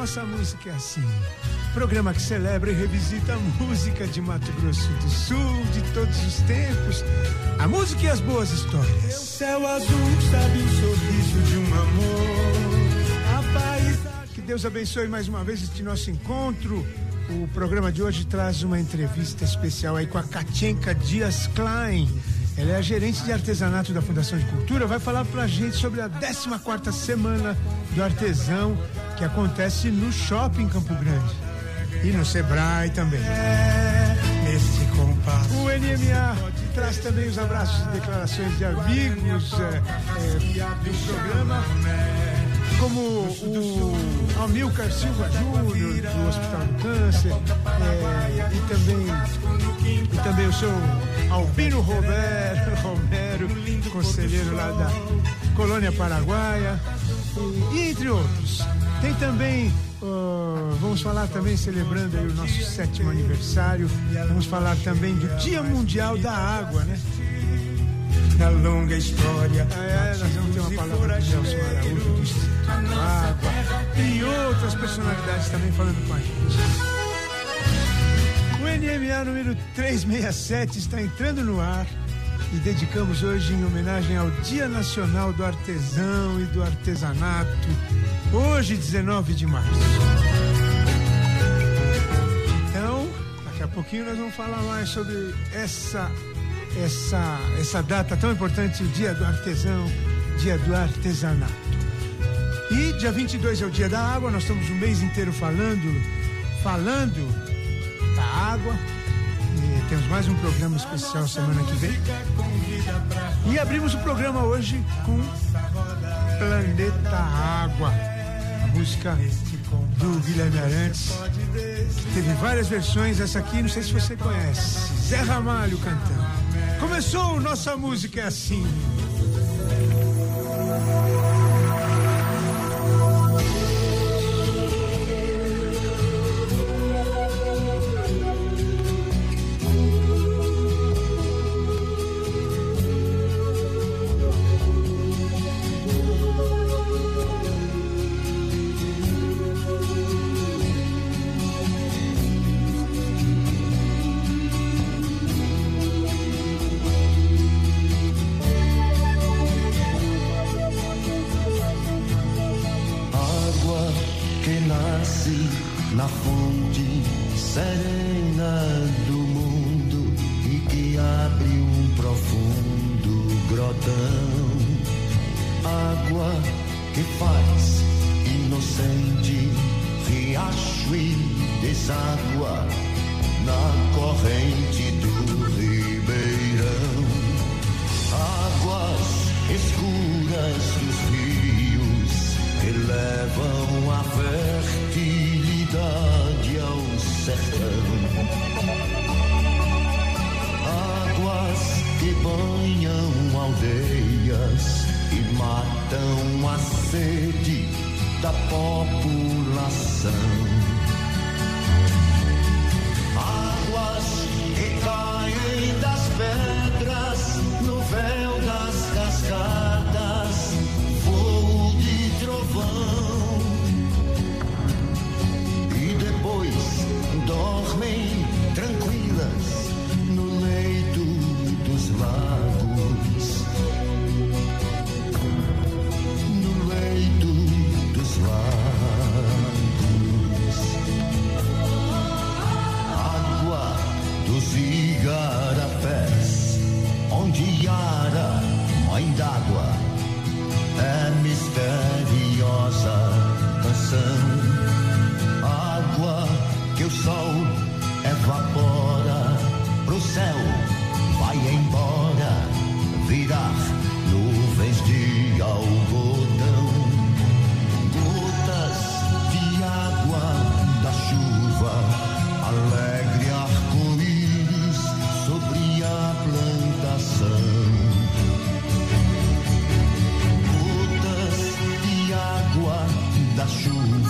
Nossa Música é Assim. Programa que celebra e revisita a música de Mato Grosso do Sul de todos os tempos. A música e as boas histórias. Meu céu azul sabe o sorriso de um amor. A paisagem. Que Deus abençoe mais uma vez este nosso encontro. O programa de hoje traz uma entrevista especial aí com a Katienka Dias Klein. Ela é a gerente de artesanato da Fundação de Cultura, vai falar pra gente sobre a 14 quarta semana do artesão que acontece no Shopping Campo Grande e no Sebrae também. Nesse compasso. O NMA traz também os abraços e declarações de amigos é, é, do programa, como o Amilcar Silva Júnior, do Hospital do Câncer, é, e também e também o seu Albino Romero, Romero, conselheiro lá da Colônia Paraguaia, e, entre outros. Tem também, uh, vamos falar também, celebrando aí o nosso sétimo aniversário, vamos falar também do Dia Mundial da Água, né? Na longa história. É, nós vamos ter uma palavra do Nelson Araújo, do Instituto Água, e outras personalidades também falando com a gente. O NMA número 367 está entrando no ar e dedicamos hoje em homenagem ao Dia Nacional do Artesão e do Artesanato, hoje, 19 de março. Então, daqui a pouquinho nós vamos falar mais sobre essa essa essa data tão importante, o Dia do Artesão, Dia do Artesanato. E dia 22 é o Dia da Água, nós estamos o mês inteiro falando falando da água. Temos mais um programa especial semana que vem. E abrimos o programa hoje com Planeta Água, a música do Guilherme Arantes. Teve várias versões, essa aqui não sei se você conhece. Zé Ramalho cantando. Começou nossa música é assim. Inocente riacho e deságua na corrente do ribeirão. Águas escuras dos rios elevam a fertilidade ao sertão. Águas que banham aldeias e matam a sede da população. Águas que caem das pedras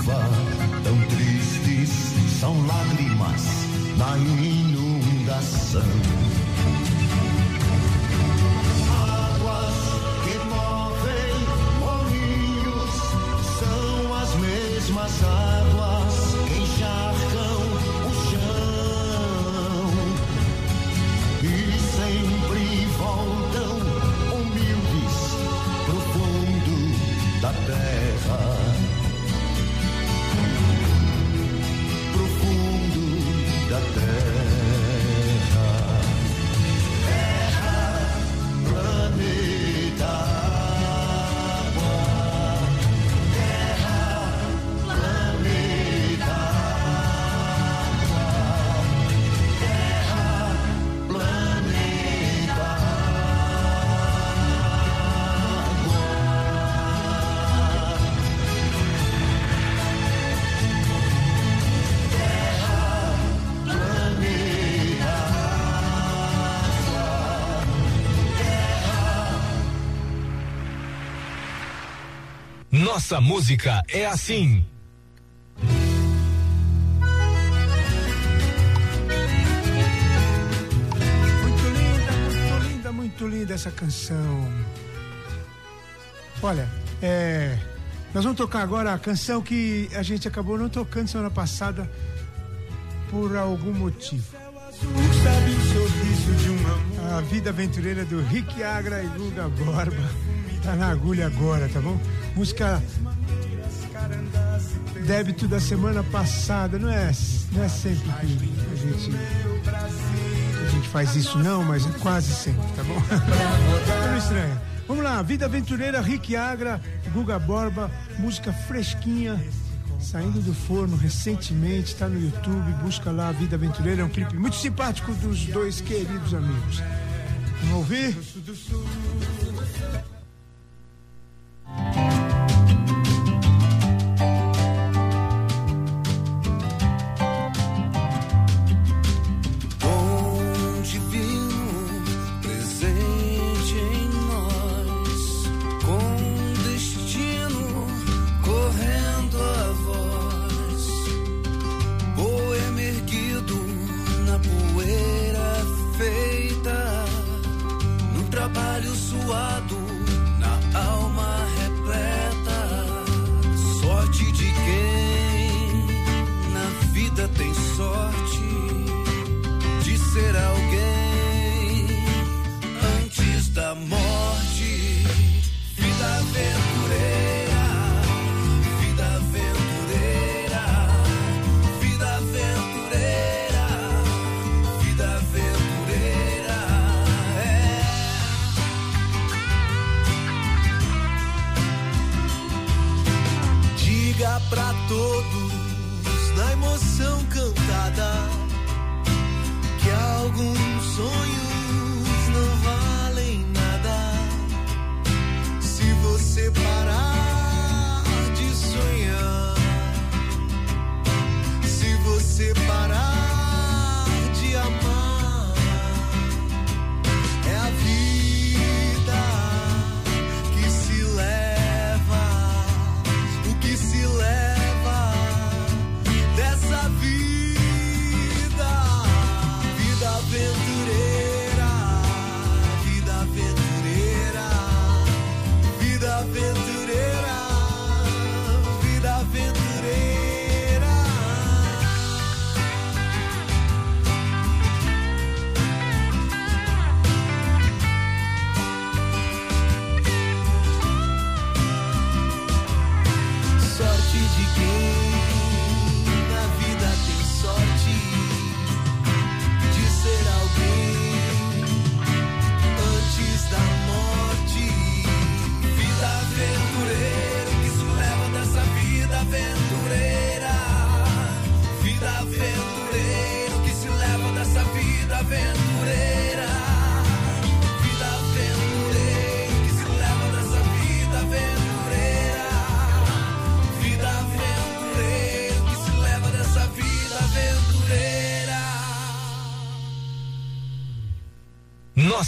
chuva tão tristes são lágrimas na inundação. Nossa música é assim. Muito linda, muito linda, muito linda essa canção. Olha, é, nós vamos tocar agora a canção que a gente acabou não tocando semana passada por algum motivo. A vida aventureira do Rick Agra e Guga Borba. Tá na agulha agora, tá bom? Música débito da semana passada, não é, não é sempre que a gente, a gente faz isso não, mas é quase sempre, tá bom? não estranha. Vamos lá, Vida Aventureira, Rick Agra, Guga Borba, música fresquinha, saindo do forno recentemente, tá no YouTube, busca lá Vida Aventureira, é um clipe muito simpático dos dois queridos amigos. Vamos ouvir?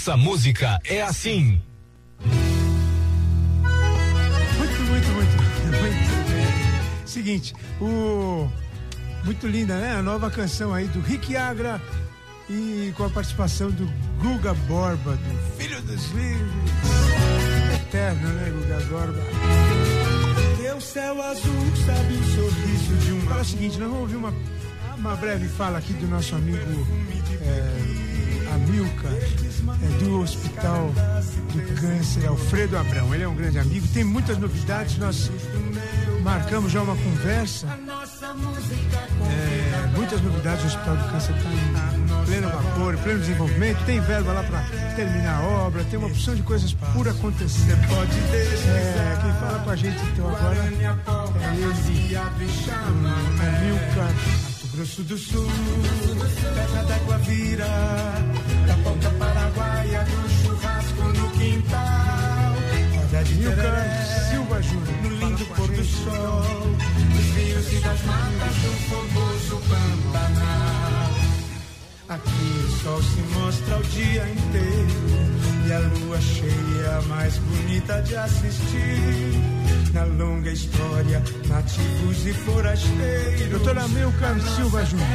Nossa música é assim. Muito, muito, muito, muito. Seguinte, o Muito linda, né? A nova canção aí do Rick Agra e com a participação do Guga Borba, do Filho dos Livres. Eterno, né, Guga Borba? Teu céu azul sabe o sorriso de um. Fala o seguinte, nós vamos ouvir uma, uma breve fala aqui do nosso amigo é, Amilcar, é, do Hospital do Câncer, Alfredo Abrão. Ele é um grande amigo, tem muitas novidades, nós marcamos já uma conversa. É, muitas novidades, o Hospital do Câncer está em pleno vapor, pleno desenvolvimento, tem verba lá para terminar a obra, tem uma opção de coisas por acontecer. É, quem fala com a gente então agora é ele, Amilcar. Grosso do Sul, terra d'água vira, da ponta paraguaia, do churrasco no quintal. Roda de Milcar Silva Júnior. no lindo pôr do sol, dos rios e das matas do formoso Pantanal. Aqui o sol se mostra o dia inteiro e a lua cheia é a mais bonita de assistir. Na longa história, nativos e forasteiros. Doutor Amilcar Silva Júnior.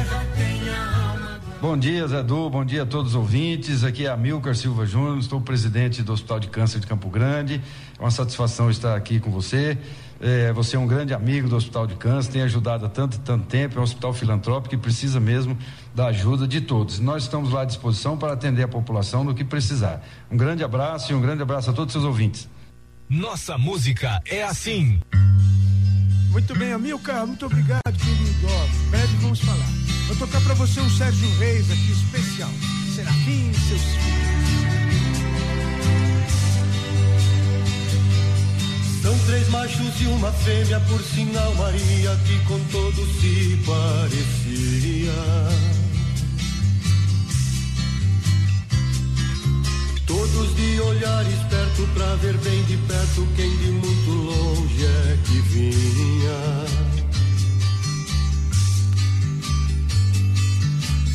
Bom dia, Zé Du, bom dia a todos os ouvintes. Aqui é Amilcar Silva Júnior, estou presidente do Hospital de Câncer de Campo Grande. É uma satisfação estar aqui com você. É, você é um grande amigo do Hospital de Câncer, tem ajudado há tanto tanto tempo. É um hospital filantrópico e precisa mesmo da ajuda de todos. Nós estamos lá à disposição para atender a população no que precisar. Um grande abraço e um grande abraço a todos os seus ouvintes. Nossa música é assim. Muito bem, Amilcar, muito obrigado, querido. Ó, breve vamos falar. Vou tocar pra você um Sérgio Reis aqui, especial. Serafim, seus filhos. Machos e uma fêmea, por sinal Maria, que com todos se parecia. Todos de olhar esperto pra ver bem de perto quem de muito longe é que vinha.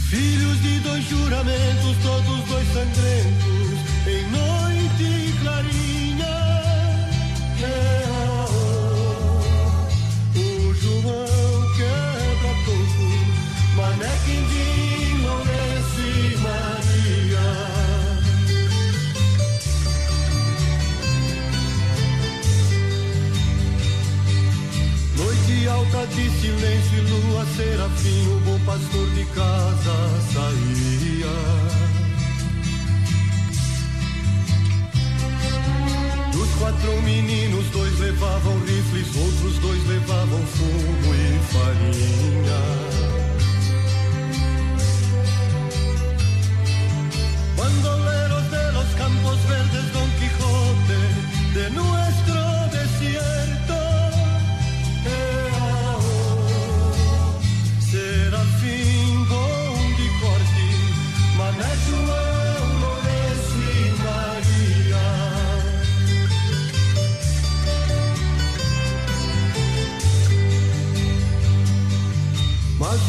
Filhos de dois juramentos, todos dois sangrentos, em noite clarinha. Silêncio e lua serafim, o bom pastor de casa saía. Dos quatro meninos, dois levavam rifles, outros dois levavam fumo e farinha. Bandoleros de los campos verdes, Don Quijote, de nuestro desierto.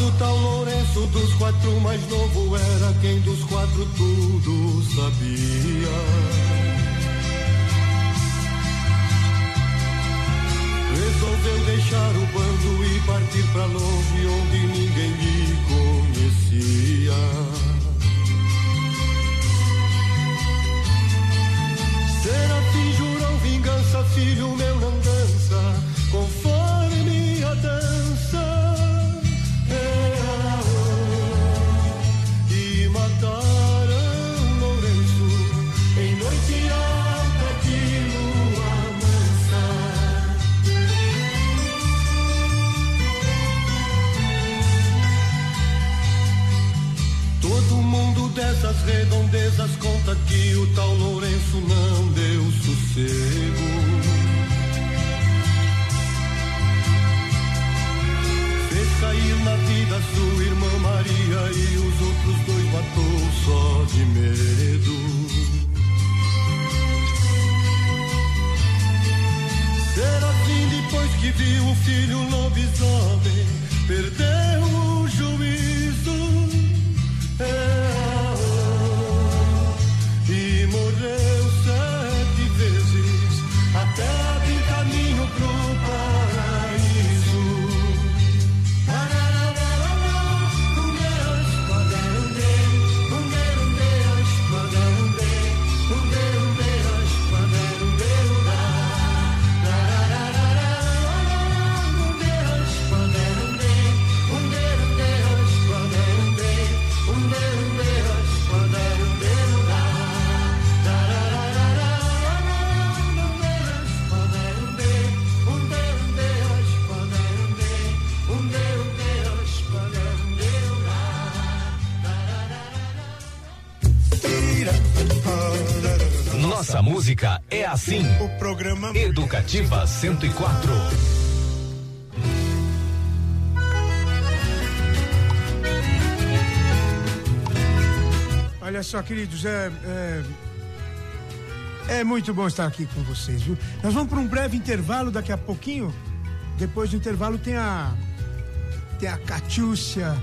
O tal Lourenço dos quatro mais novo era quem dos quatro tudo sabia. Resolveu deixar o bando e partir pra longe onde ninguém lhe conhecia. Serafim jurou vingança, filho meu redondezas conta que o tal Lourenço não deu sossego. Fez cair na vida sua irmã Maria e os outros dois matou só de medo. Serafim, depois que viu o filho lobisomem, perdeu música é assim. O programa Educativa 104. Olha só, queridos, é, é, é, muito bom estar aqui com vocês, viu? Nós vamos para um breve intervalo daqui a pouquinho. Depois do intervalo tem a tem a Catiúcia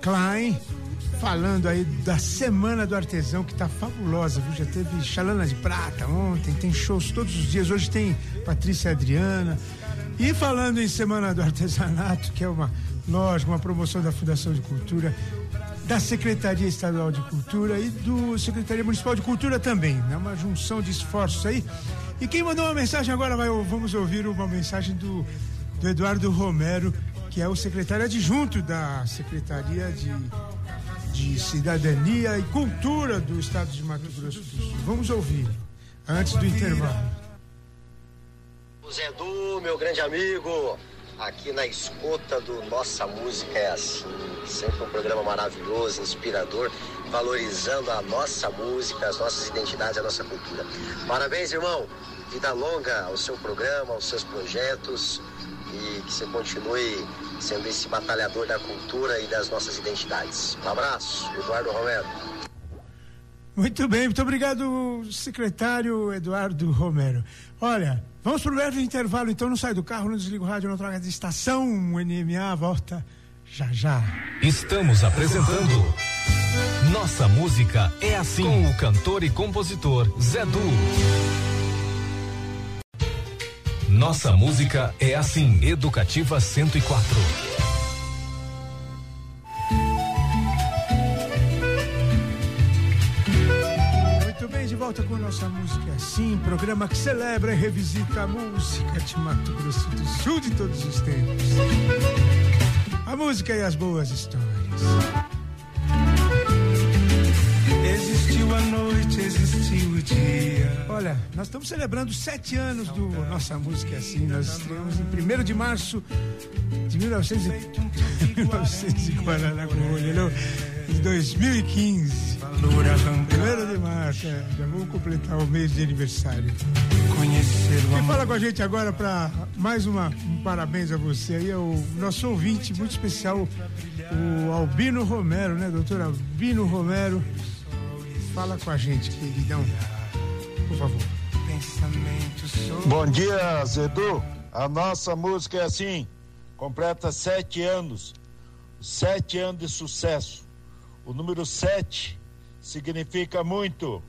Klein falando aí da Semana do Artesão, que tá fabulosa, viu? Já teve Chalana de Prata ontem, tem shows todos os dias. Hoje tem Patrícia Adriana. E falando em Semana do Artesanato, que é uma, lógico, uma promoção da Fundação de Cultura, da Secretaria Estadual de Cultura e do Secretaria Municipal de Cultura também, né? Uma junção de esforços aí. E quem mandou uma mensagem agora, vai, vamos ouvir uma mensagem do, do Eduardo Romero, que é o secretário adjunto da Secretaria de de Cidadania e Cultura do Estado de Mato Grosso do Sul. Vamos ouvir, antes do intervalo. Zé Du, meu grande amigo, aqui na escuta do Nossa Música é Assim. Sempre um programa maravilhoso, inspirador, valorizando a nossa música, as nossas identidades, a nossa cultura. Parabéns, irmão. Vida longa ao seu programa, aos seus projetos e que você continue sendo esse batalhador da cultura e das nossas identidades. Um abraço, Eduardo Romero. Muito bem, muito obrigado, secretário Eduardo Romero. Olha, vamos para o breve intervalo, então não sai do carro, não desliga o rádio, não troca de estação, o NMA volta já já. Estamos apresentando Nossa Música é Assim, com o cantor e compositor Zé Du. Nossa música é assim. Educativa 104. Muito bem, de volta com nossa música assim, programa que celebra e revisita a música de Mato Grosso do Sul de todos os tempos. A música e as boas histórias. Existiu a noite, existiu o dia. Olha, nós estamos celebrando sete anos do Nossa Música é Assim. Nós estreamos em 1 de março de 1900 1900 de 2015. Primeiro de março, é, já vamos completar o mês de aniversário. Conhecer o Quem fala com a gente agora para mais uma um parabéns a você aí é o nosso ouvinte muito especial, o Albino Romero, né, doutor Albino Romero Fala com a gente, queridão. Por favor. Bom dia, Zedu. A nossa música é assim: completa sete anos. Sete anos de sucesso. O número sete significa muito.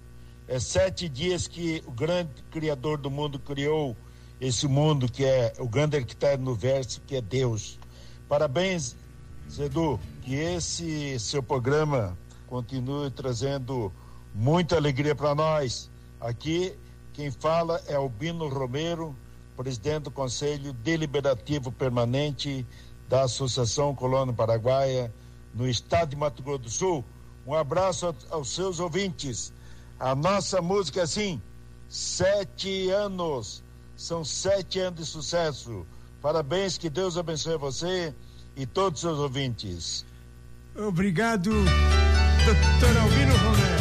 É sete dias que o grande Criador do mundo criou esse mundo que é o grande arquiteto no verso, que é Deus. Parabéns, Zedu, que esse seu programa continue trazendo Muita alegria para nós. Aqui quem fala é Albino Romero, presidente do Conselho Deliberativo Permanente da Associação Colônia Paraguaia no estado de Mato Grosso do Sul. Um abraço aos seus ouvintes. A nossa música é assim: sete anos. São sete anos de sucesso. Parabéns, que Deus abençoe você e todos os seus ouvintes. Obrigado, doutor Albino Romero.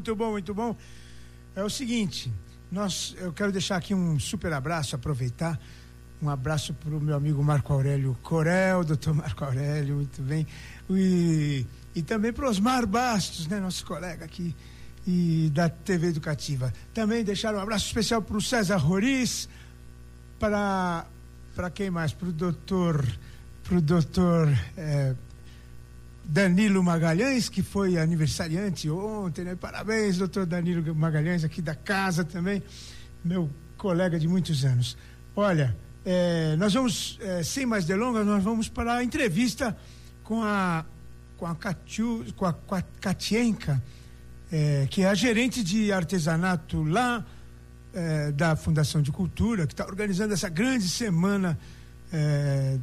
Muito bom, muito bom. É o seguinte, nós, eu quero deixar aqui um super abraço, aproveitar. Um abraço para o meu amigo Marco Aurélio Corel, doutor Marco Aurélio, muito bem. E, e também para Osmar Bastos, né, nosso colega aqui e da TV Educativa. Também deixar um abraço especial para o César Roriz, para para quem mais? Para o doutor, pro doutor é, Danilo Magalhães, que foi aniversariante ontem, né? Parabéns, doutor Danilo Magalhães, aqui da casa também, meu colega de muitos anos. Olha, é, nós vamos, é, sem mais delongas, nós vamos para a entrevista com a com a, Katiu, com a, com a Katienka, é, que é a gerente de artesanato lá é, da Fundação de Cultura, que está organizando essa grande semana é,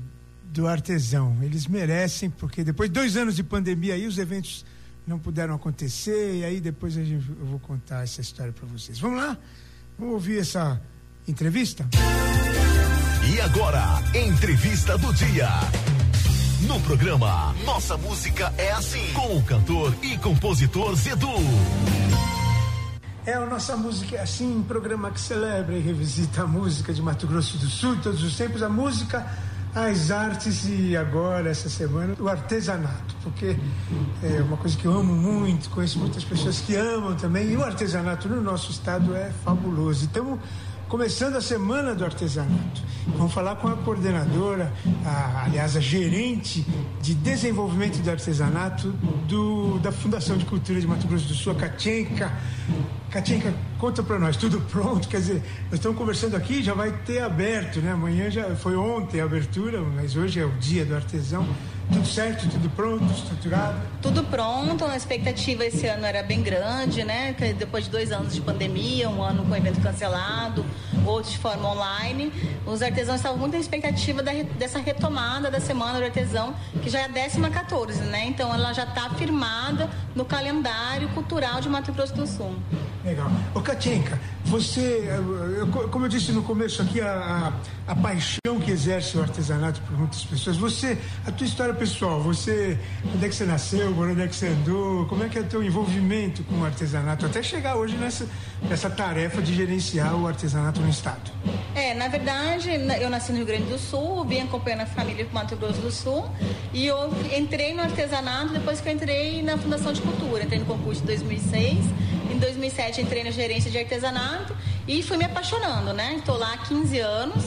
do artesão. Eles merecem, porque depois de dois anos de pandemia aí, os eventos não puderam acontecer, e aí depois gente, eu vou contar essa história para vocês. Vamos lá? Vamos ouvir essa entrevista? E agora, entrevista do dia. No programa Nossa Música é Assim, com o cantor e compositor Zedu. É, a nossa música é assim, um programa que celebra e revisita a música de Mato Grosso do Sul, todos os tempos, a música, as artes e agora, essa semana, o artesanato, porque é uma coisa que eu amo muito, conheço muitas pessoas que amam também, e o artesanato no nosso estado é fabuloso. Então, começando a semana do artesanato. Vamos falar com a coordenadora, a, aliás, a gerente de desenvolvimento do artesanato do, da Fundação de Cultura de Mato Grosso do Sul, a. Katienka, conta para nós, tudo pronto? Quer dizer, nós estamos conversando aqui, já vai ter aberto, né? Amanhã já foi ontem a abertura, mas hoje é o dia do artesão. Tudo certo, tudo pronto, estruturado? Tudo pronto, a expectativa esse ano era bem grande, né? Depois de dois anos de pandemia, um ano com evento cancelado, outro de forma online, os artesãos estavam muito na expectativa da, dessa retomada da Semana do Artesão, que já é a décima 14, né? Então ela já está firmada no calendário cultural de Mato Grosso do Sul. Legal. Ô, Katinka, você, como eu disse no começo aqui, a, a, paixão que exerce o artesanato por muitas pessoas, você, a tua história pessoal, você, onde é que você nasceu, onde é que você andou, como é que é o teu envolvimento com o artesanato, até chegar hoje nessa, nessa tarefa de gerenciar o artesanato no Estado? É, na verdade, eu nasci no Rio Grande do Sul, vim acompanhando a família do Mato Grosso do Sul, e eu entrei no artesanato depois que eu entrei na Fundação de Cultura, entrei no concurso de 2006, em 2007 entrei na gerência de artesanato e fui me apaixonando, né? Estou lá há 15 anos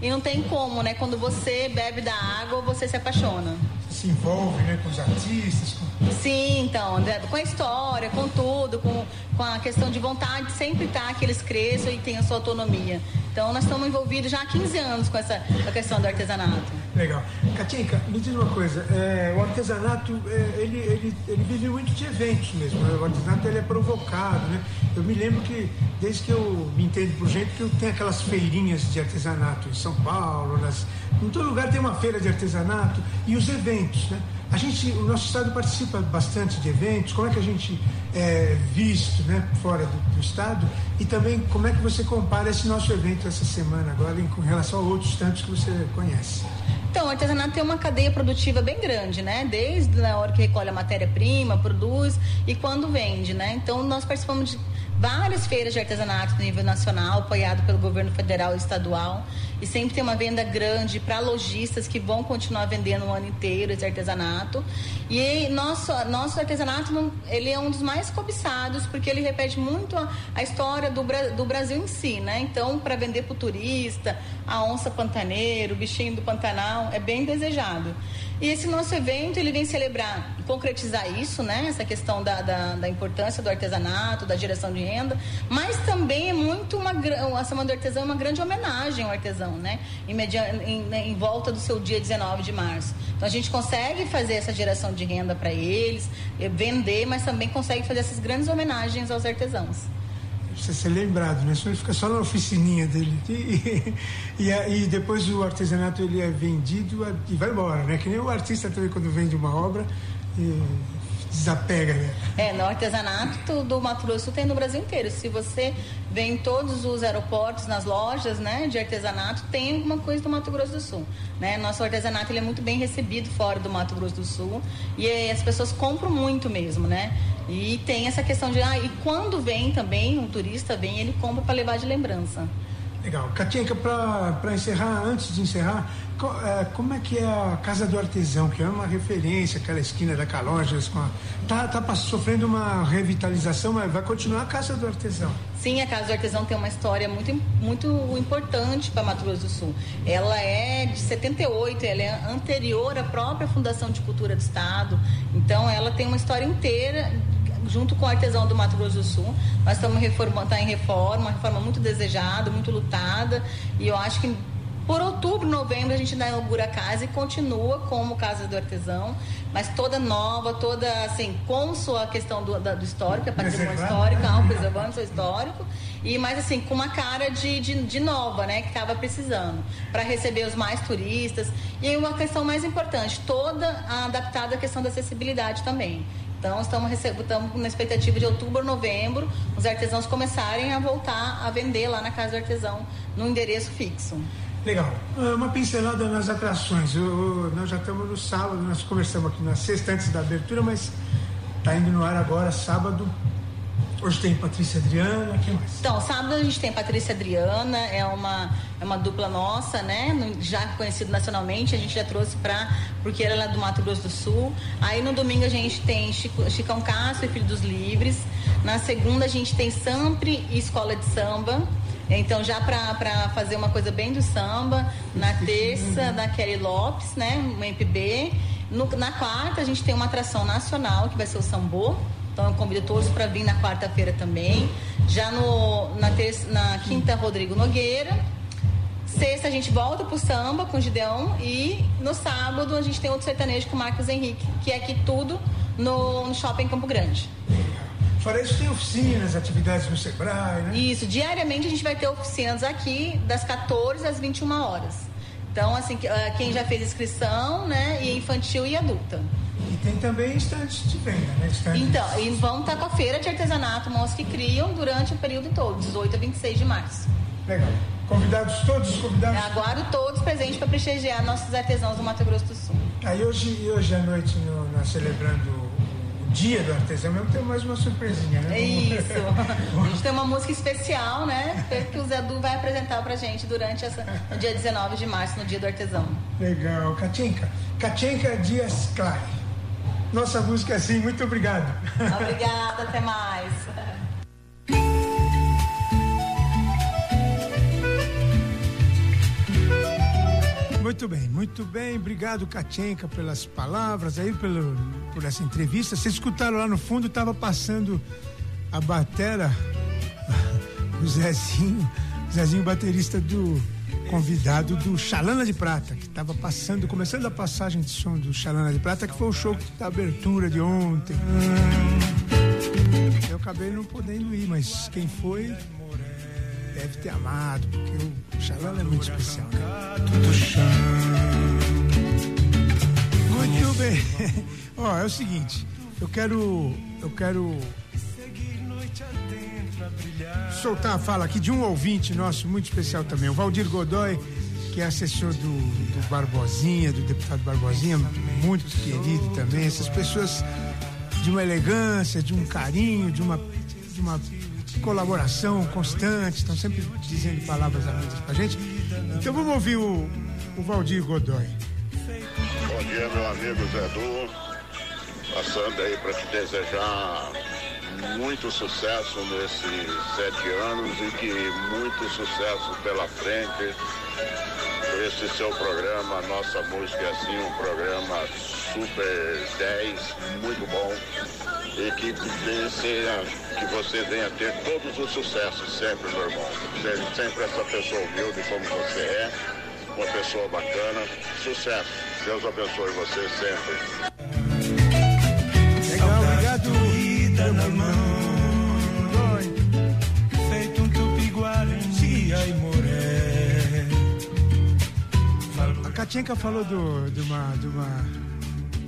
e não tem como, né? Quando você bebe da água, você se apaixona. Se envolve, né? Com os artistas. Com... Sim, então, com a história, com tudo, com, com a questão de vontade de sempre estar que eles cresçam e tenham sua autonomia. Então nós estamos envolvidos já há 15 anos com essa a questão do artesanato. Legal. Katinka, me diz uma coisa, é, o artesanato, é, ele, ele, ele vive muito de eventos mesmo, né? o artesanato ele é provocado, né? Eu me lembro que, desde que eu me entendo por gente, que eu tenho aquelas feirinhas de artesanato em São Paulo, nas, em todo lugar tem uma feira de artesanato e os eventos, né? A gente, o nosso estado participa bastante de eventos. Como é que a gente é visto, né, fora do, do, estado? E também como é que você compara esse nosso evento essa semana agora em, com relação a outros tantos que você conhece? Então, o artesanato tem uma cadeia produtiva bem grande, né? Desde a hora que recolhe a matéria-prima, produz e quando vende, né? Então, nós participamos de várias feiras de artesanato no nível nacional, apoiado pelo governo federal e estadual. E sempre tem uma venda grande para lojistas que vão continuar vendendo o ano inteiro esse artesanato. E nosso, nosso artesanato ele é um dos mais cobiçados, porque ele repete muito a, a história do, do Brasil em si, né? Então, para vender para o turista, a onça pantaneiro, o bichinho do Pantanal, é bem desejado. E esse nosso evento, ele vem celebrar, concretizar isso, né? Essa questão da, da, da importância do artesanato, da geração de renda, mas também é muito uma... A Semana do Artesão é uma grande homenagem ao artesão, né? Em, media, em, né, em volta do seu dia 19 de março. Então, a gente consegue fazer essa geração de renda para eles, eh, vender, mas também consegue fazer essas grandes homenagens aos artesãos precisa ser lembrado, né? Senão fica só na oficininha dele. E, e, e, depois o artesanato ele é vendido e vai embora, né? Que nem o artista também quando vende uma obra, desapega, né? É, no artesanato do Mato Grosso tem no Brasil inteiro. Se você vê em todos os aeroportos, nas lojas, né, de artesanato, tem alguma coisa do Mato Grosso do Sul, né? Nosso artesanato ele é muito bem recebido fora do Mato Grosso do Sul e as pessoas compram muito mesmo, né? E tem essa questão de ah, e quando vem também um turista vem, ele compra para levar de lembrança. Legal. Katinka, para encerrar, antes de encerrar, é, como é que é a Casa do Artesão, que é uma referência, aquela esquina da Calojas, com a, tá, tá sofrendo uma revitalização, mas vai continuar a Casa do Artesão. Sim, a Casa do Artesão tem uma história muito, muito importante para Mato Grosso do Sul. Ela é de 78, ela é anterior à própria Fundação de Cultura do Estado, então ela tem uma história inteira junto com o artesão do Mato Grosso do Sul. Nós estamos reformando, está em reforma, uma reforma muito desejada, muito lutada, e eu acho que por outubro, novembro, a gente inaugura a casa e continua como Casa do Artesão, mas toda nova, toda assim, com sua questão do, da, do histórico, é patrimônio histórico, ah, preservando seu histórico, e mais assim, com uma cara de, de, de nova, né, que estava precisando, para receber os mais turistas. E aí uma questão mais importante, toda adaptada à questão da acessibilidade também. Então, estamos, estamos na expectativa de outubro, novembro, os artesãos começarem a voltar a vender lá na Casa do Artesão, no endereço fixo. Legal. Ah, uma pincelada nas atrações. Eu, nós já estamos no sábado, nós conversamos aqui na sexta antes da abertura, mas está indo no ar agora, sábado, Hoje tem Patrícia Adriana, quem mais? Então, sábado a gente tem Patrícia Adriana, é uma, é uma dupla nossa, né? Já conhecido nacionalmente, a gente já trouxe para porque ela é do Mato Grosso do Sul. Aí no domingo a gente tem Chico, Chicão Castro e Filho dos Livres. Na segunda a gente tem Sampre e Escola de Samba. Então, já para fazer uma coisa bem do samba, na terça, da Kelly Lopes, né? Um MPB. No, na quarta, a gente tem uma atração nacional, que vai ser o Sambô. Então eu convido todos para vir na quarta-feira também. Já no, na, terça, na quinta, Rodrigo Nogueira. Sexta a gente volta pro samba com o Gideão e no sábado a gente tem outro sertanejo com o Marcos Henrique, que é aqui tudo no, no Shopping Campo Grande. Fora isso, tem oficinas, atividades no Sebrae, né? Isso, diariamente a gente vai ter oficinas aqui das 14 às 21 horas. Então, assim, ah, quem já fez inscrição, né, e infantil e adulta. Tem também estantes de venda, né? Estantes. Então, e vão estar com a feira de artesanato, mãos que criam durante o período todo, 18 a 26 de março. Legal. Convidados todos, convidados? Aguardo todos presentes para prestigiar nossos artesãos do Mato Grosso do Sul. Aí hoje, hoje à noite, no, nós celebrando o dia do artesão, mesmo tem mais uma surpresinha, né? Isso. a gente tem uma música especial, né? Que o Zé Du vai apresentar pra gente durante essa, no dia 19 de março, no dia do artesão. Legal. Katinka. Katinka Dias Clare. Nossa música é assim. Muito obrigado. Obrigada, até mais. Muito bem, muito bem. Obrigado, Katienka, pelas palavras aí, pelo, por essa entrevista. Vocês escutaram lá no fundo, estava passando a batera, o Zezinho, Zezinho, baterista do convidado do Chalana de Prata, que estava passando, começando a passagem de som do Chalana de Prata, que foi o show da abertura de ontem. Eu acabei não podendo ir, mas quem foi deve ter amado, porque o Chalana é muito especial. Muito bem. Ó, é o seguinte, eu quero. Eu quero soltar a fala aqui de um ouvinte nosso muito especial também, o Valdir Godoy, que é assessor do, do Barbosinha, do deputado Barbosinha, muito querido também. Essas pessoas de uma elegância, de um carinho, de uma, de uma colaboração constante, estão sempre dizendo palavras amigas pra gente. Então vamos ouvir o, o Valdir Godoy. Bom dia, meu amigo Zé Du. Passando aí para te desejar muito sucesso nesses sete anos e que muito sucesso pela frente. Esse seu programa, Nossa Música é assim, um programa super 10, muito bom. E que, que você venha ter todos os sucessos sempre, meu irmão. Seja sempre essa pessoa humilde como você é, uma pessoa bacana. Sucesso. Deus abençoe você sempre. A Katinka falou do, de, uma, de, uma,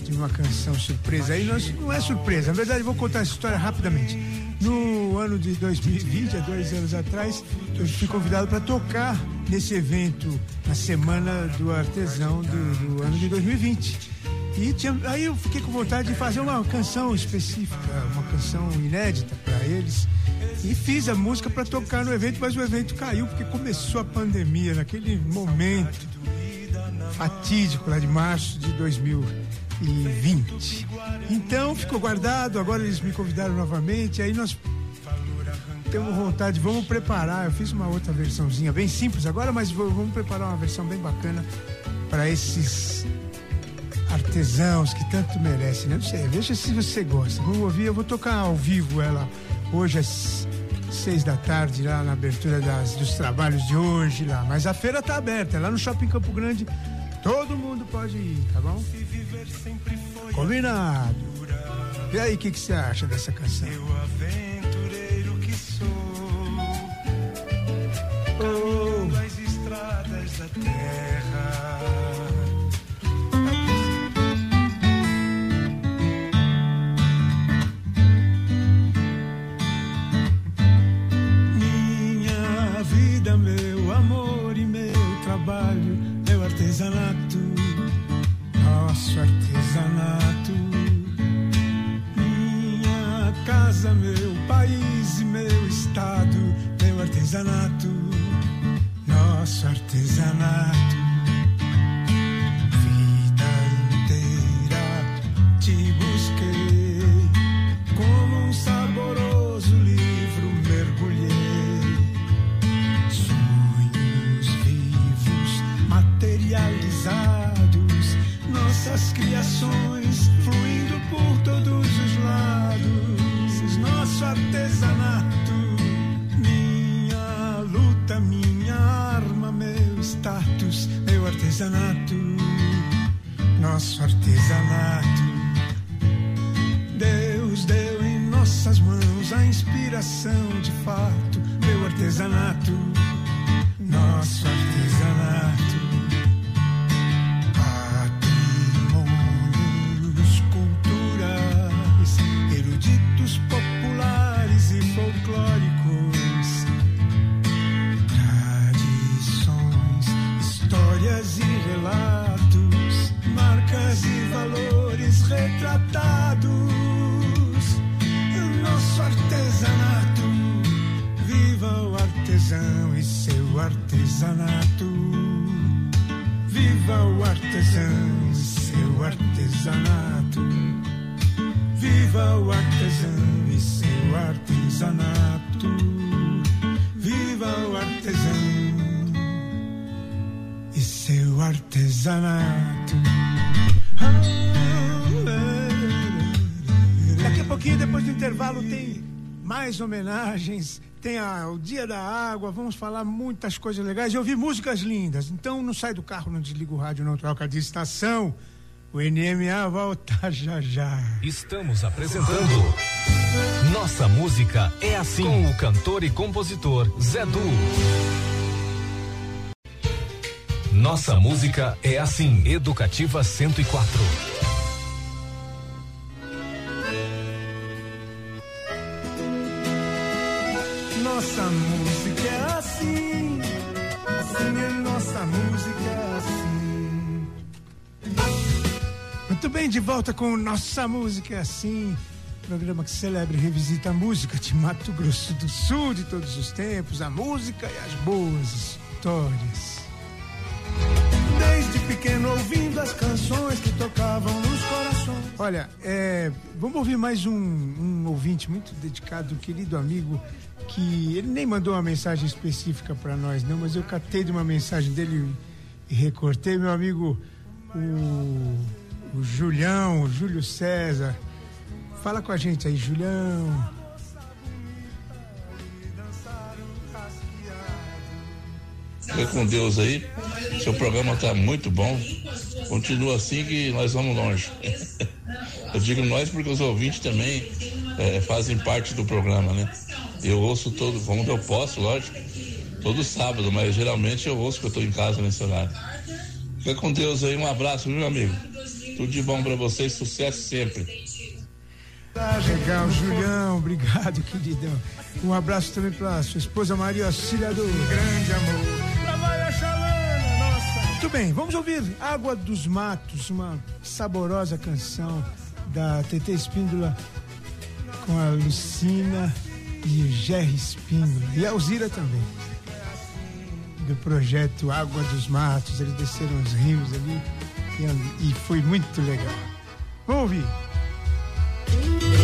de uma canção surpresa. Aí não é surpresa, na verdade vou contar essa história rapidamente. No ano de 2020, há dois anos atrás, eu fui convidado para tocar nesse evento na Semana do Artesão do, do ano de 2020. E tinha, aí eu fiquei com vontade de fazer uma canção específica, uma canção inédita para eles. E fiz a música para tocar no evento, mas o evento caiu porque começou a pandemia naquele momento fatídico lá de março de 2020. Então ficou guardado, agora eles me convidaram novamente, aí nós temos vontade, vamos preparar. Eu fiz uma outra versãozinha bem simples agora, mas vamos preparar uma versão bem bacana para esses artesãos que tanto merecem, né? Não sei, veja se você gosta. Vamos ouvir, eu vou tocar ao vivo ela hoje às seis da tarde lá na abertura das, dos trabalhos de hoje lá. Mas a feira tá aberta, é lá no Shopping Campo Grande Todo mundo pode ir, tá bom? Combinado. E aí, o que, que você acha dessa canção? Eu aventureiro que sou. Oh. as estradas da terra. Artesanato. Minha casa, meu país e meu estado, meu artesanato, nosso artesanato. Nossas criações fluindo por todos os lados. Nosso artesanato, minha luta, minha arma, meu status, meu artesanato, nosso artesanato. Deus deu em nossas mãos a inspiração de fato, meu artesanato, nosso artesanato. Artesão e seu artesanato. Viva o artesão e seu artesanato. Viva o artesão e seu artesanato. Viva o artesão e seu artesanato. pouquinho depois do intervalo tem mais homenagens, tem a, o Dia da Água, vamos falar muitas coisas legais e ouvir músicas lindas. Então não sai do carro, não desliga o rádio, não troca de estação. O NMA volta já já. Estamos apresentando Nossa Música é Assim com o cantor e compositor Zé Du. Nossa Música é Assim, Educativa 104. Nossa música é assim, assim é nossa música é assim. Muito bem, de volta com Nossa Música é Assim, programa que celebra e revisita a música de Mato Grosso do Sul de todos os tempos, a música e as boas histórias. Pequeno ouvindo as canções que tocavam nos corações. Olha, é, vamos ouvir mais um, um ouvinte muito dedicado, querido amigo que ele nem mandou uma mensagem específica para nós, não, mas eu catei de uma mensagem dele e recortei, meu amigo, o, o Julião, o Júlio César. Fala com a gente aí, Julião. Fica com Deus aí. Seu programa está muito bom. Continua assim que nós vamos longe. Eu digo nós porque os ouvintes também é, fazem parte do programa, né? Eu ouço todo, como eu posso, lógico, todo sábado, mas geralmente eu ouço que eu estou em casa nesse horário. Fica com Deus aí, um abraço, meu amigo. Tudo de bom para vocês, sucesso sempre. Legal, Julião, obrigado, queridão. Um abraço também para sua esposa Maria Cília do Grande Amor. Muito bem, vamos ouvir Água dos Matos, uma saborosa canção da TT Espíndola com a Lucina e o Jerry Espíndola e a Alzira também. Do projeto Água dos Matos, eles desceram os rios ali e, foi muito legal. Vamos ouvir.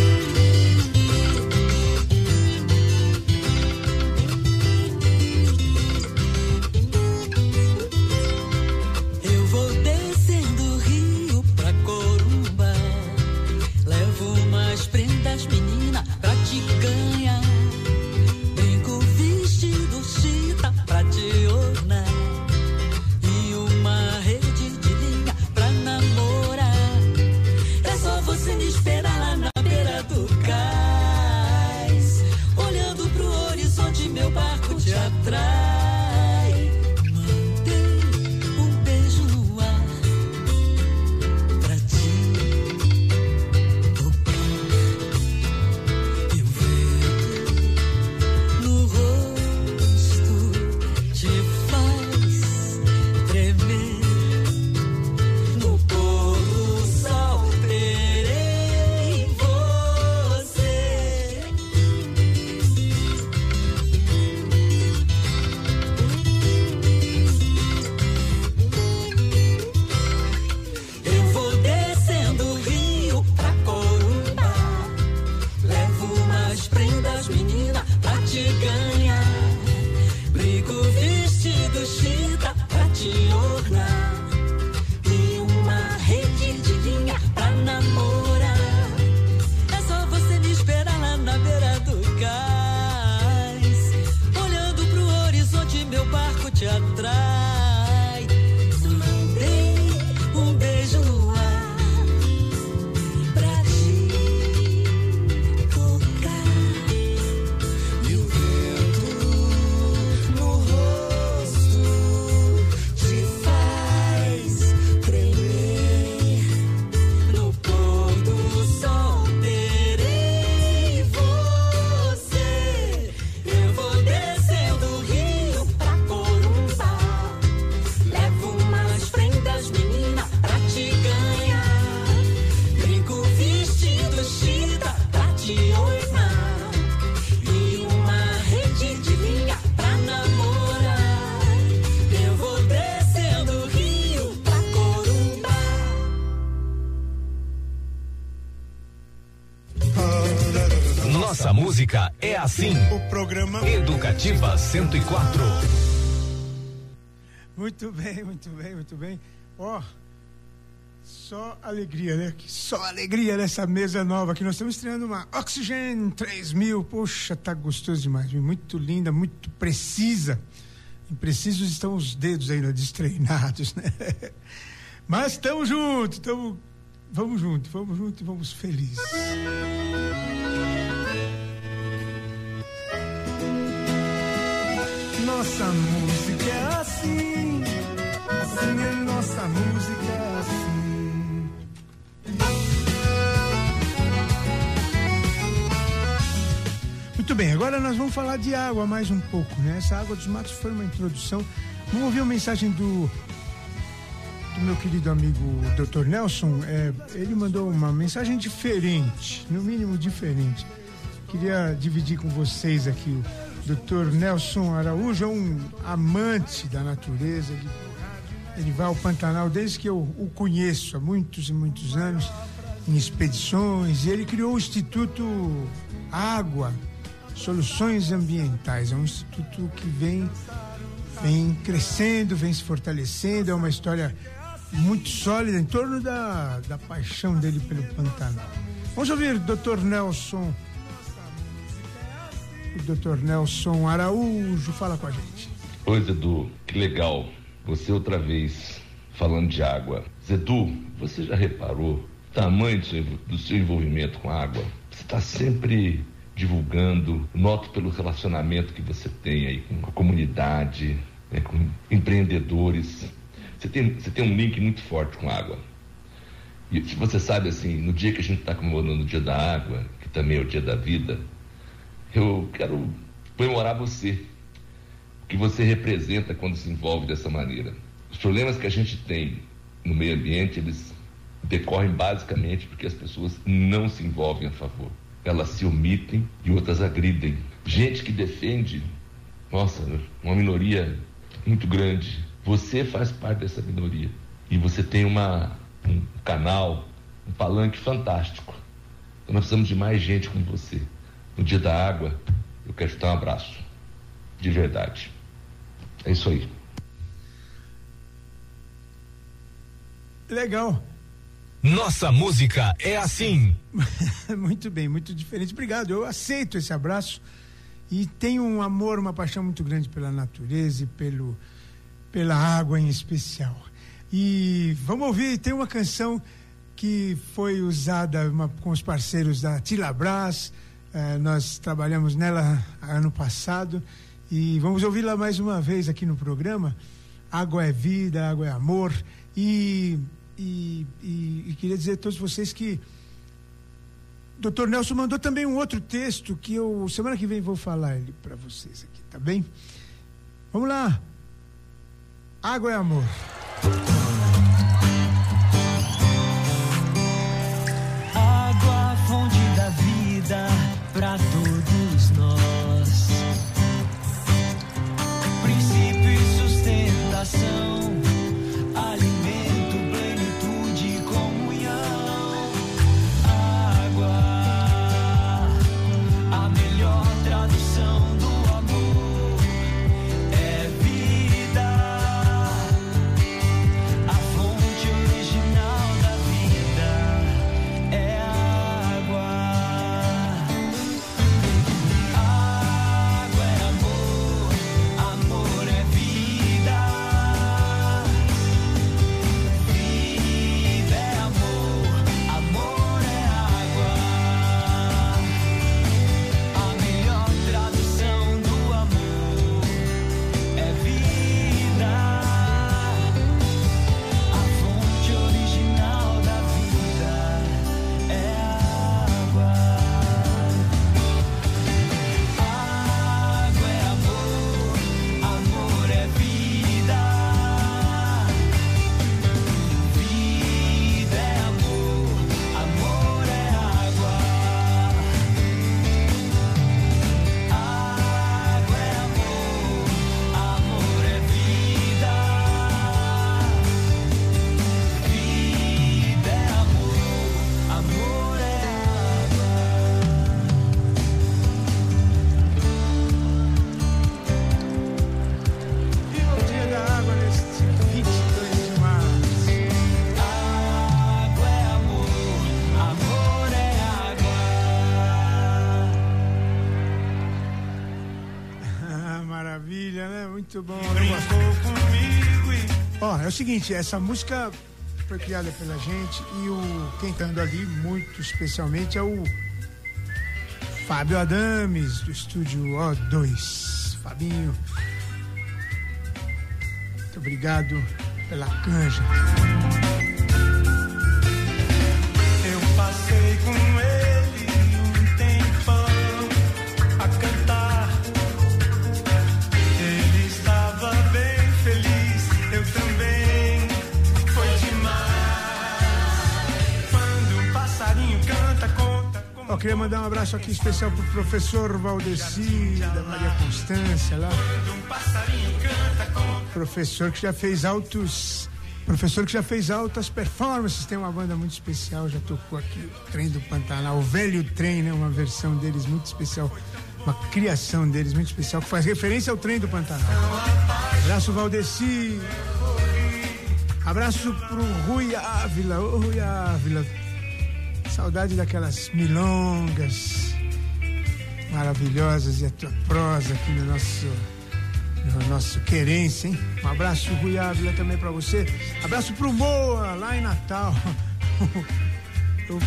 Programa Educativa 104. Muito bem, muito bem, muito bem. Ó, oh, só alegria, né? Só alegria nessa mesa nova que nós estamos estreando uma Oxygen 3000. Poxa, tá gostoso demais, muito linda, muito precisa. Imprecisos estão os dedos ainda destreinados, né? Mas estamos juntos, estamos vamos juntos, vamos juntos e vamos felizes. Nossa música é assim, assim é nossa música é assim. Muito bem, agora nós vamos falar de água mais um pouco, né? Essa água dos matos foi uma introdução. Vamos ouvir uma mensagem do, meu querido amigo Dr. Nelson. É, ele mandou uma mensagem diferente, no mínimo diferente. Queria dividir com vocês aqui Dr. Nelson Araújo é um amante da natureza. Ele, ele vai ao Pantanal desde que eu o conheço, há muitos e muitos anos, em expedições. E ele criou o Instituto Água, Soluções Ambientais. É um instituto que vem, vem crescendo, vem se fortalecendo. É uma história muito sólida em torno da, da paixão dele pelo Pantanal. Vamos ouvir, Dr. Nelson o Dr. Nelson Araújo fala com a gente. Oi, Zedu, que legal. Você outra vez falando de água. Zedu, você já reparou o tamanho do seu, envolvimento com a água? Você está sempre divulgando, noto pelo relacionamento que você tem aí com a comunidade, né, com empreendedores. Você tem, você tem um link muito forte com a água. E se você sabe assim, no dia que a gente está comemorando o dia da água, que também é o dia da vida, eu quero comemorar você, o que você representa quando se envolve dessa maneira. Os problemas que a gente tem no meio ambiente, eles decorrem basicamente porque as pessoas não se envolvem a favor. Elas se omitem e outras agridem. Gente que defende, nossa, uma minoria muito grande. Você faz parte dessa minoria. E você tem uma, um canal, um palanque fantástico. Então nós precisamos de mais gente como você. No dia da água, eu quero te dar um abraço. De verdade. É isso aí. Legal. Nossa música é assim. muito bem, muito diferente. Obrigado. Eu aceito esse abraço e tenho um amor, uma paixão muito grande pela natureza e pelo, pela água em especial. E vamos ouvir, tem uma canção que foi usada uma, com os parceiros da Tilabras. Eh, nós trabalhamos nela ano passado e vamos ouvi-la mais uma vez aqui no programa. Água é vida, água é amor. E e, e, e queria dizer a todos vocês que doutor Nelson mandou também um outro texto que eu, semana que vem, vou falar ele para vocês aqui, tá bem? Vamos lá. Água é amor. Para todos nós. Princípio e sustentação. Muito bom. Ó, oh, é o seguinte, essa música foi criada pela gente e o quem tá andando ali muito especialmente é o Fábio Adames do estúdio O2. Fabinho. Muito obrigado pela canja. Eu passei com ele queria mandar um abraço aqui especial pro professor Valdeci, da Maria Constância lá. Professor que já fez altos. Professor que já fez altas performances, tem uma banda muito especial, já tocou aqui o Trem do Pantanal, o Velho Trem, né? Uma versão deles muito especial, uma criação deles muito especial, que faz referência ao Trem do Pantanal. Abraço, Valdeci. Abraço pro Rui Ávila, ô Rui Ávila, Saudade daquelas milongas maravilhosas e a tua prosa aqui no nosso, no nosso querência, hein? Um abraço, Rui Ávila, também para você. Abraço pro Moa, lá em Natal. Eu,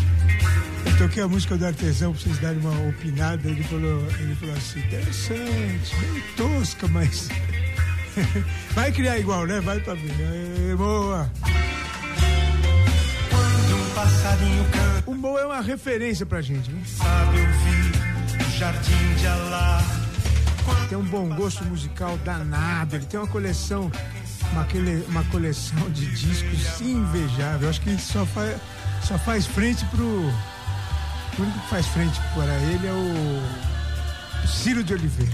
eu, toquei a música do artesão pra vocês darem uma opinada. Ele falou, ele falou assim: interessante, bem tosca, mas. Vai criar igual, né? Vai pra mim. Moa. Passarinho canta. O Mo é uma referência pra gente, viu? Sabe ouvir o jardim de Alá. Tem um bom gosto musical danado. Ele tem uma coleção, uma, uma coleção de discos invejável. Eu acho que só faz, só faz frente pro. O único que faz frente para ele é o Ciro de Oliveira.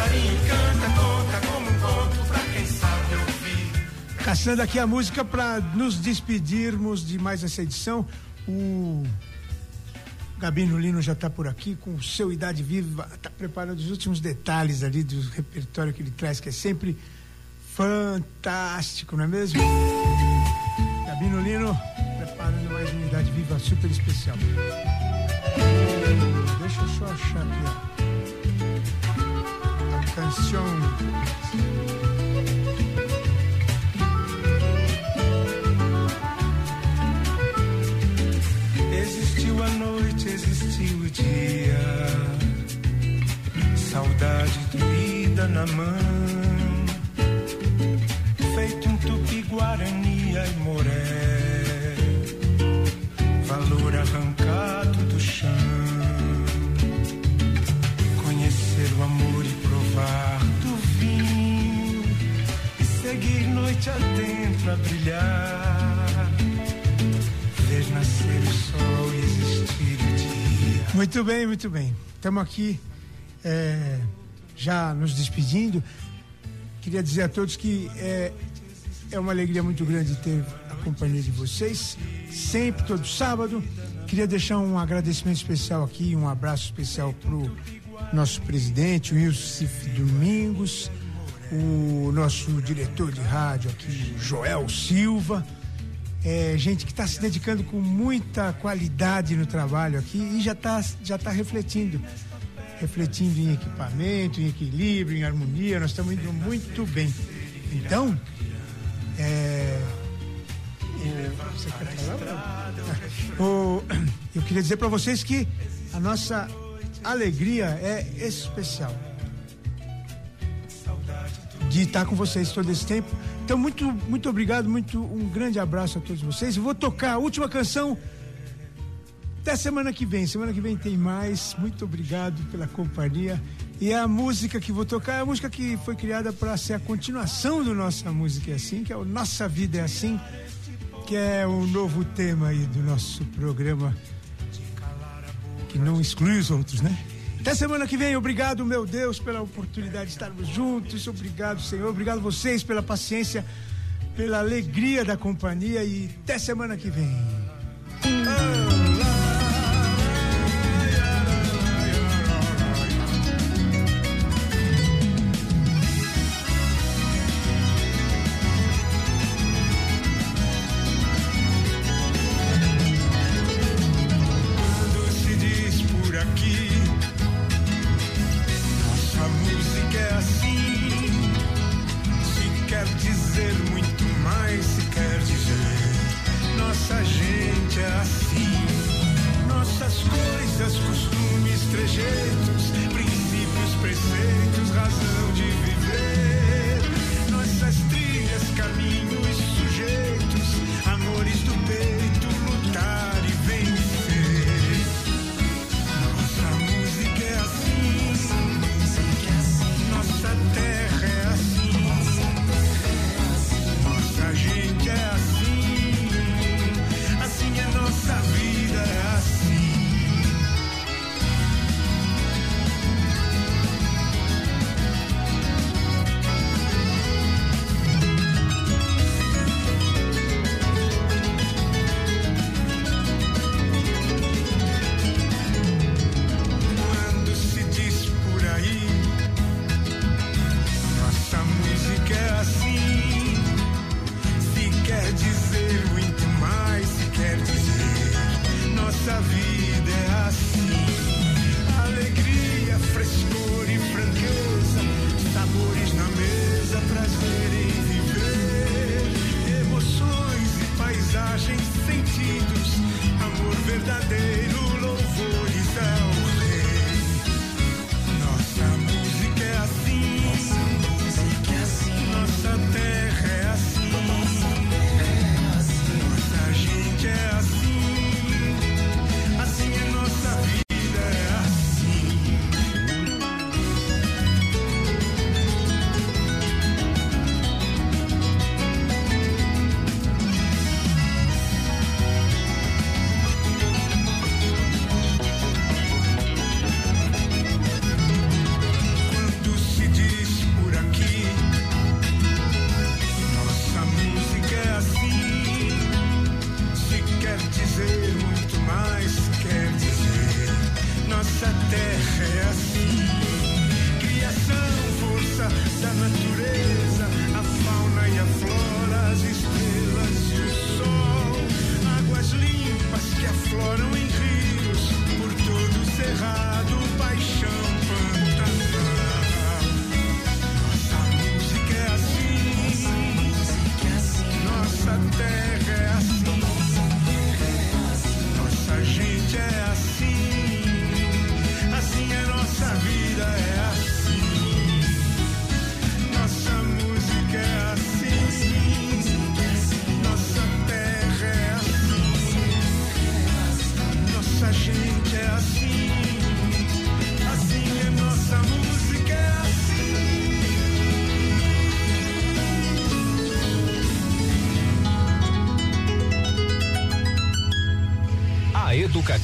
passarinho canta, conta como um conto pra quem sabe ouvir. Caçando aqui a música para nos despedirmos de mais essa edição. O Gabino Lino já está por aqui com o seu Idade Viva, está preparando os últimos detalhes ali do repertório que ele traz, que é sempre fantástico, não é mesmo? Gabino Lino preparando mais uma Idade Viva super especial. Deixa eu só achar aqui a canção. existiu o dia, saudade doída na mão, feito um tupi-guarani e moré, valor arrancado do chão, conhecer o amor e provar do vinho, e seguir noite adentro a brilhar, ver nascer o sol e existir muito bem, muito bem. Estamos aqui é, já nos despedindo. Queria dizer a todos que é, é uma alegria muito grande ter a companhia de vocês, sempre, todo sábado. Queria deixar um agradecimento especial aqui, um abraço especial para o nosso presidente, o Domingos, o nosso diretor de rádio aqui, Joel Silva é, gente que está se dedicando com muita qualidade no trabalho aqui e já está já tá refletindo. Refletindo em equipamento, em equilíbrio, em harmonia, nós estamos indo muito bem. Então, é? O, eu queria dizer para vocês que a nossa alegria é especial de estar com vocês todo esse tempo então, muito, muito obrigado, muito um grande abraço a todos vocês. Vou tocar a última canção até semana que vem. Semana que vem tem mais. Muito obrigado pela companhia. E a música que vou tocar é a música que foi criada para ser a continuação do Nossa Música é Assim, que é o Nossa Vida é Assim, que é o novo tema aí do nosso programa, que não exclui os outros, né? Até semana que vem. Obrigado, meu Deus, pela oportunidade de estarmos juntos. Obrigado, Senhor. Obrigado vocês pela paciência, pela alegria da companhia e até semana que vem. Ah.